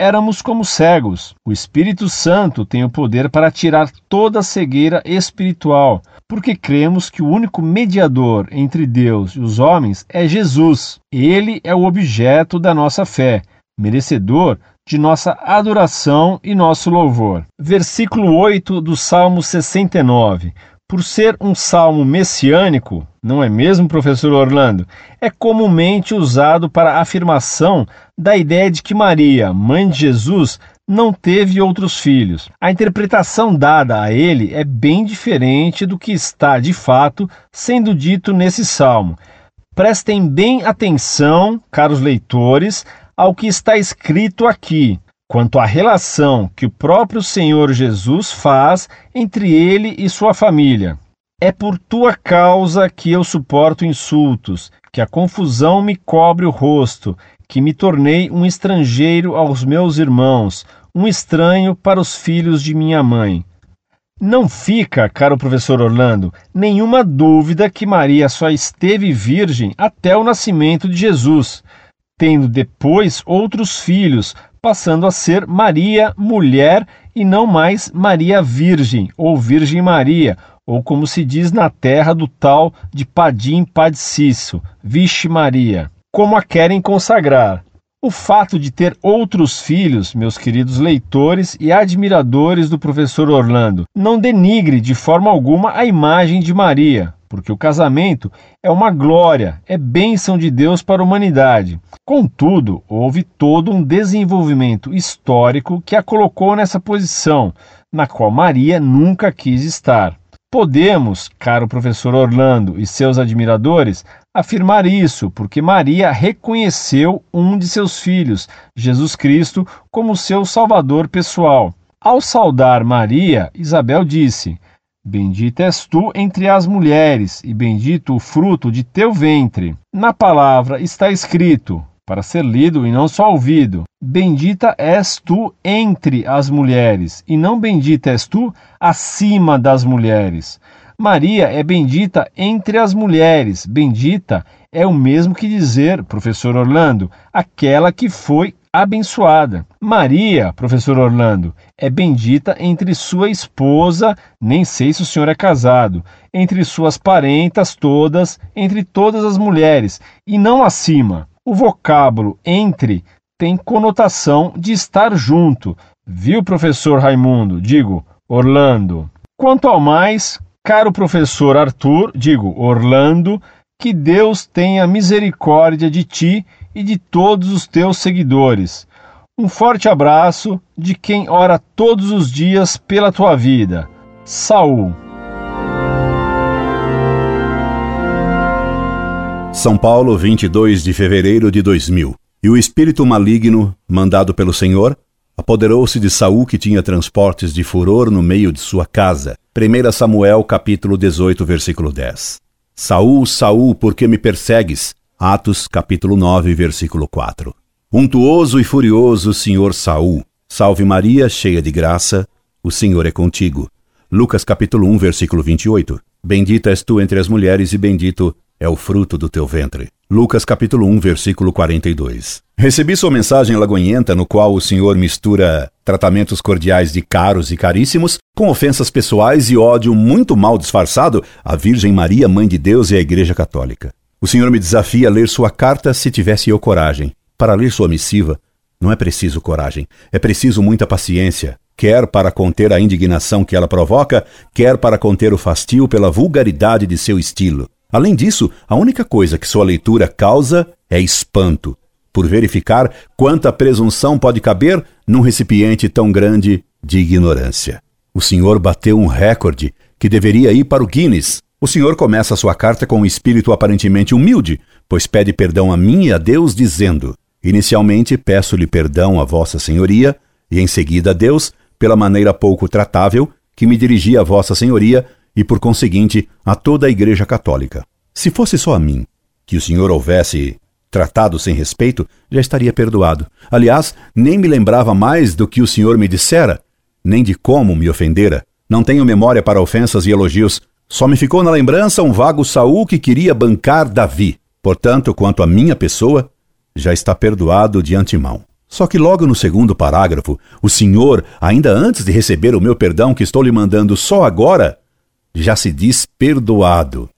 éramos como cegos. O Espírito Santo tem o poder para tirar toda cegueira espiritual, porque cremos que o único mediador entre Deus e os homens é Jesus. Ele é o objeto da nossa fé, merecedor de nossa adoração e nosso louvor. Versículo 8 do Salmo 69. Por ser um salmo messiânico, não é mesmo, professor Orlando? É comumente usado para afirmação da ideia de que Maria, mãe de Jesus, não teve outros filhos. A interpretação dada a ele é bem diferente do que está, de fato, sendo dito nesse salmo. Prestem bem atenção, caros leitores, ao que está escrito aqui quanto à relação que o próprio Senhor Jesus faz entre ele e sua família. É por tua causa que eu suporto insultos, que a confusão me cobre o rosto, que me tornei um estrangeiro aos meus irmãos, um estranho para os filhos de minha mãe. Não fica, caro professor Orlando, nenhuma dúvida que Maria só esteve virgem até o nascimento de Jesus, tendo depois outros filhos, passando a ser Maria Mulher e não mais Maria Virgem ou Virgem Maria, ou como se diz na terra do tal de Padim Padiciço, Vixe Maria, como a querem consagrar. O fato de ter outros filhos, meus queridos leitores e admiradores do professor Orlando, não denigre de forma alguma a imagem de Maria, porque o casamento é uma glória, é bênção de Deus para a humanidade. Contudo, houve todo um desenvolvimento histórico que a colocou nessa posição, na qual Maria nunca quis estar. Podemos, caro professor Orlando e seus admiradores, afirmar isso porque Maria reconheceu um de seus filhos, Jesus Cristo, como seu salvador pessoal. Ao saudar Maria, Isabel disse: Bendita és tu entre as mulheres, e bendito o fruto de teu ventre. Na palavra está escrito, para ser lido e não só ouvido: Bendita és tu entre as mulheres, e não bendita és tu acima das mulheres. Maria é bendita entre as mulheres. Bendita é o mesmo que dizer, professor Orlando, aquela que foi abençoada. Maria, professor Orlando, é bendita entre sua esposa, nem sei se o senhor é casado, entre suas parentas todas, entre todas as mulheres, e não acima. O vocábulo entre tem conotação de estar junto. Viu, professor Raimundo? Digo, Orlando. Quanto ao mais, caro professor Arthur, digo, Orlando, que Deus tenha misericórdia de ti e de todos os teus seguidores. Um forte abraço de quem ora todos os dias pela tua vida. Saul. São Paulo, 22 de fevereiro de 2000. E o espírito maligno, mandado pelo Senhor, apoderou-se de Saul que tinha transportes de furor no meio de sua casa. 1 Samuel, capítulo 18, versículo 10. Saul, Saul, por que me persegues? Atos capítulo 9, versículo 4. Untuoso e furioso Senhor Saul, salve Maria, cheia de graça, o Senhor é contigo. Lucas capítulo 1, versículo 28. Bendita és tu entre as mulheres e bendito é o fruto do teu ventre. Lucas capítulo 1, versículo 42. Recebi sua mensagem lagoinhenta no qual o Senhor mistura tratamentos cordiais de caros e caríssimos com ofensas pessoais e ódio muito mal disfarçado à Virgem Maria, Mãe de Deus e à Igreja Católica. O Senhor me desafia a ler sua carta se tivesse eu coragem. Para ler sua missiva, não é preciso coragem, é preciso muita paciência, quer para conter a indignação que ela provoca, quer para conter o fastio pela vulgaridade de seu estilo. Além disso, a única coisa que sua leitura causa é espanto, por verificar quanta presunção pode caber num recipiente tão grande de ignorância. O senhor bateu um recorde que deveria ir para o Guinness. O senhor começa sua carta com um espírito aparentemente humilde, pois pede perdão a mim e a Deus, dizendo: Inicialmente peço-lhe perdão a Vossa Senhoria, e em seguida a Deus, pela maneira pouco tratável que me dirigia a Vossa Senhoria e, por conseguinte, a toda a Igreja Católica. Se fosse só a mim que o senhor houvesse tratado sem respeito, já estaria perdoado. Aliás, nem me lembrava mais do que o senhor me dissera, nem de como me ofendera. Não tenho memória para ofensas e elogios. Só me ficou na lembrança um vago Saul que queria bancar Davi. Portanto, quanto à minha pessoa, já está perdoado de antemão. Só que logo no segundo parágrafo, o senhor, ainda antes de receber o meu perdão que estou lhe mandando só agora, já se diz perdoado.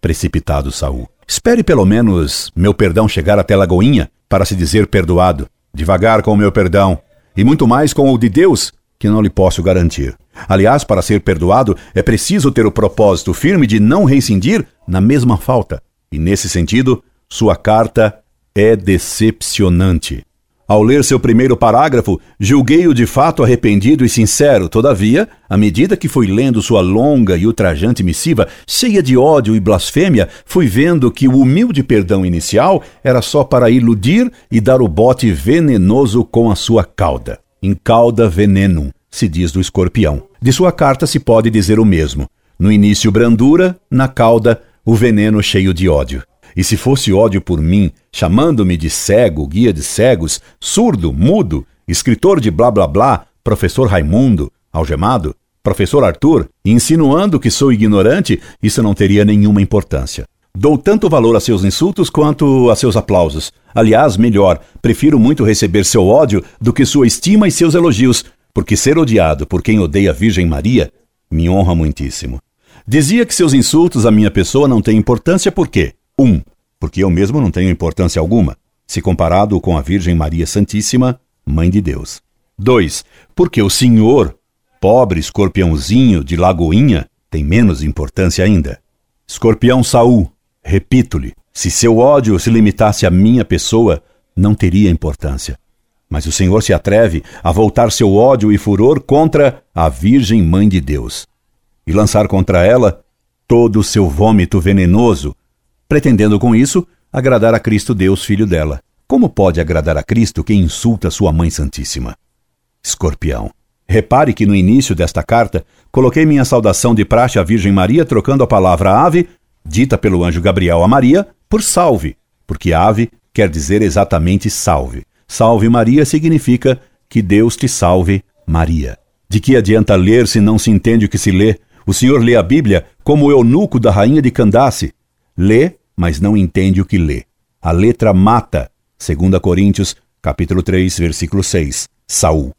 Precipitado Saul. Espere pelo menos meu perdão chegar até Lagoinha para se dizer perdoado. Devagar com o meu perdão, e muito mais com o de Deus, que não lhe posso garantir. Aliás, para ser perdoado, é preciso ter o propósito firme de não reincidir na mesma falta. E nesse sentido, sua carta é decepcionante. Ao ler seu primeiro parágrafo, julguei-o de fato arrependido e sincero. Todavia, à medida que fui lendo sua longa e ultrajante missiva, cheia de ódio e blasfêmia, fui vendo que o humilde perdão inicial era só para iludir e dar o bote venenoso com a sua cauda. Em cauda veneno, se diz do escorpião. De sua carta se pode dizer o mesmo. No início, brandura, na cauda, o veneno cheio de ódio. E se fosse ódio por mim, chamando-me de cego, guia de cegos, surdo, mudo, escritor de blá blá blá, professor Raimundo, algemado, professor Arthur, insinuando que sou ignorante, isso não teria nenhuma importância. Dou tanto valor a seus insultos quanto a seus aplausos. Aliás, melhor, prefiro muito receber seu ódio do que sua estima e seus elogios, porque ser odiado por quem odeia a Virgem Maria me honra muitíssimo. Dizia que seus insultos à minha pessoa não têm importância porque um, porque eu mesmo não tenho importância alguma, se comparado com a Virgem Maria Santíssima, Mãe de Deus. 2. Porque o Senhor, pobre escorpiãozinho de Lagoinha, tem menos importância ainda. Escorpião Saul, repito-lhe, se seu ódio se limitasse à minha pessoa, não teria importância. Mas o Senhor se atreve a voltar seu ódio e furor contra a Virgem Mãe de Deus e lançar contra ela todo o seu vômito venenoso, pretendendo com isso agradar a Cristo Deus, filho dela. Como pode agradar a Cristo quem insulta sua Mãe Santíssima? Escorpião. Repare que no início desta carta coloquei minha saudação de praxe à Virgem Maria trocando a palavra ave, dita pelo anjo Gabriel a Maria, por salve, porque ave quer dizer exatamente salve. Salve Maria significa que Deus te salve, Maria. De que adianta ler se não se entende o que se lê? O senhor lê a Bíblia como o eunuco da rainha de Candace. Lê mas não entende o que lê. A letra mata, 2 Coríntios, capítulo 3, versículo 6, Saul.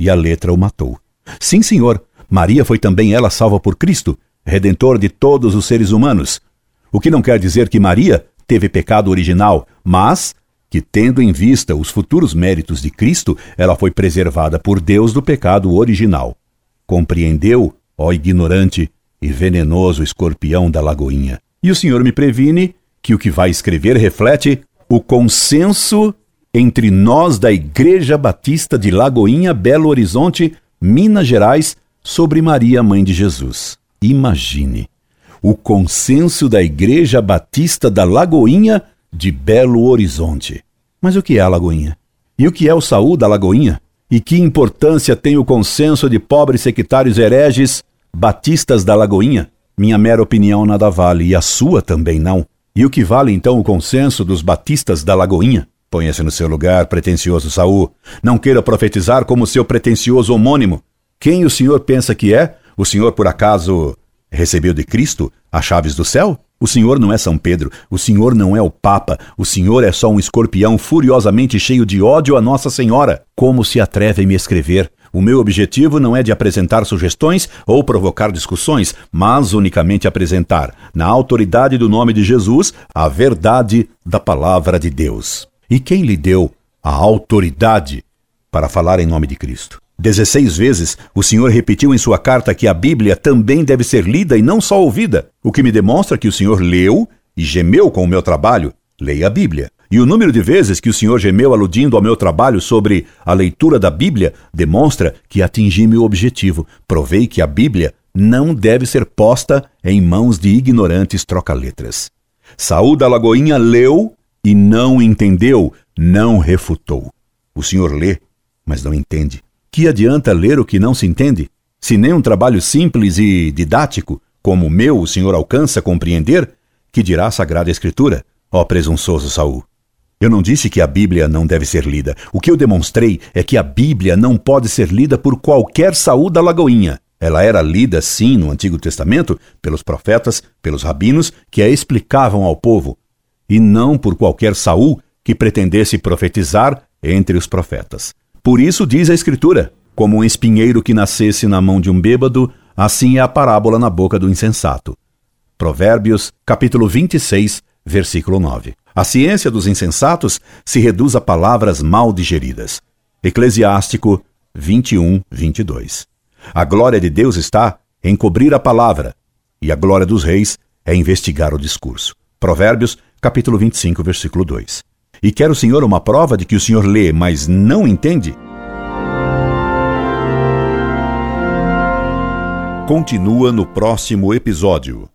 E a letra o matou. Sim, senhor, Maria foi também ela salva por Cristo, redentor de todos os seres humanos. O que não quer dizer que Maria teve pecado original, mas que, tendo em vista os futuros méritos de Cristo, ela foi preservada por Deus do pecado original. Compreendeu, ó ignorante e venenoso escorpião da Lagoinha? E o senhor me previne que o que vai escrever reflete o consenso entre nós da Igreja Batista de Lagoinha, Belo Horizonte, Minas Gerais, sobre Maria, Mãe de Jesus. Imagine o consenso da Igreja Batista da Lagoinha de Belo Horizonte. Mas o que é a Lagoinha? E o que é o Saúl da Lagoinha? E que importância tem o consenso de pobres sectários hereges batistas da Lagoinha? Minha mera opinião nada vale e a sua também não. E o que vale então o consenso dos batistas da Lagoinha? Ponha-se no seu lugar, pretensioso Saul. Não queira profetizar como seu pretensioso homônimo. Quem o senhor pensa que é? O senhor, por acaso, recebeu de Cristo as chaves do céu? O senhor não é São Pedro, o senhor não é o Papa, o senhor é só um escorpião furiosamente cheio de ódio a Nossa Senhora. Como se atreve a me escrever? O meu objetivo não é de apresentar sugestões ou provocar discussões, mas unicamente apresentar, na autoridade do nome de Jesus, a verdade da palavra de Deus. E quem lhe deu a autoridade para falar em nome de Cristo? Dezesseis vezes o Senhor repetiu em sua carta que a Bíblia também deve ser lida e não só ouvida, o que me demonstra que o Senhor leu e gemeu com o meu trabalho. Leia a Bíblia. E o número de vezes que o Senhor gemeu aludindo ao meu trabalho sobre a leitura da Bíblia demonstra que atingi meu objetivo. Provei que a Bíblia não deve ser posta em mãos de ignorantes troca-letras. Saúl da Lagoinha leu e não entendeu, não refutou. O senhor lê, mas não entende. Que adianta ler o que não se entende? Se nem um trabalho simples e didático, como o meu, o senhor alcança compreender, que dirá a Sagrada Escritura, ó presunçoso Saul. Eu não disse que a Bíblia não deve ser lida. O que eu demonstrei é que a Bíblia não pode ser lida por qualquer Saul da Lagoinha. Ela era lida, sim, no Antigo Testamento, pelos profetas, pelos rabinos, que a explicavam ao povo, e não por qualquer Saul que pretendesse profetizar entre os profetas. Por isso diz a Escritura: como um espinheiro que nascesse na mão de um bêbado, assim é a parábola na boca do insensato. Provérbios, capítulo 26, versículo 9. A ciência dos insensatos se reduz a palavras mal digeridas. Eclesiástico 21, 22. A glória de Deus está em cobrir a palavra, e a glória dos reis é investigar o discurso. Provérbios, capítulo 25, versículo 2. E quer o Senhor uma prova de que o Senhor lê, mas não entende? Continua no próximo episódio.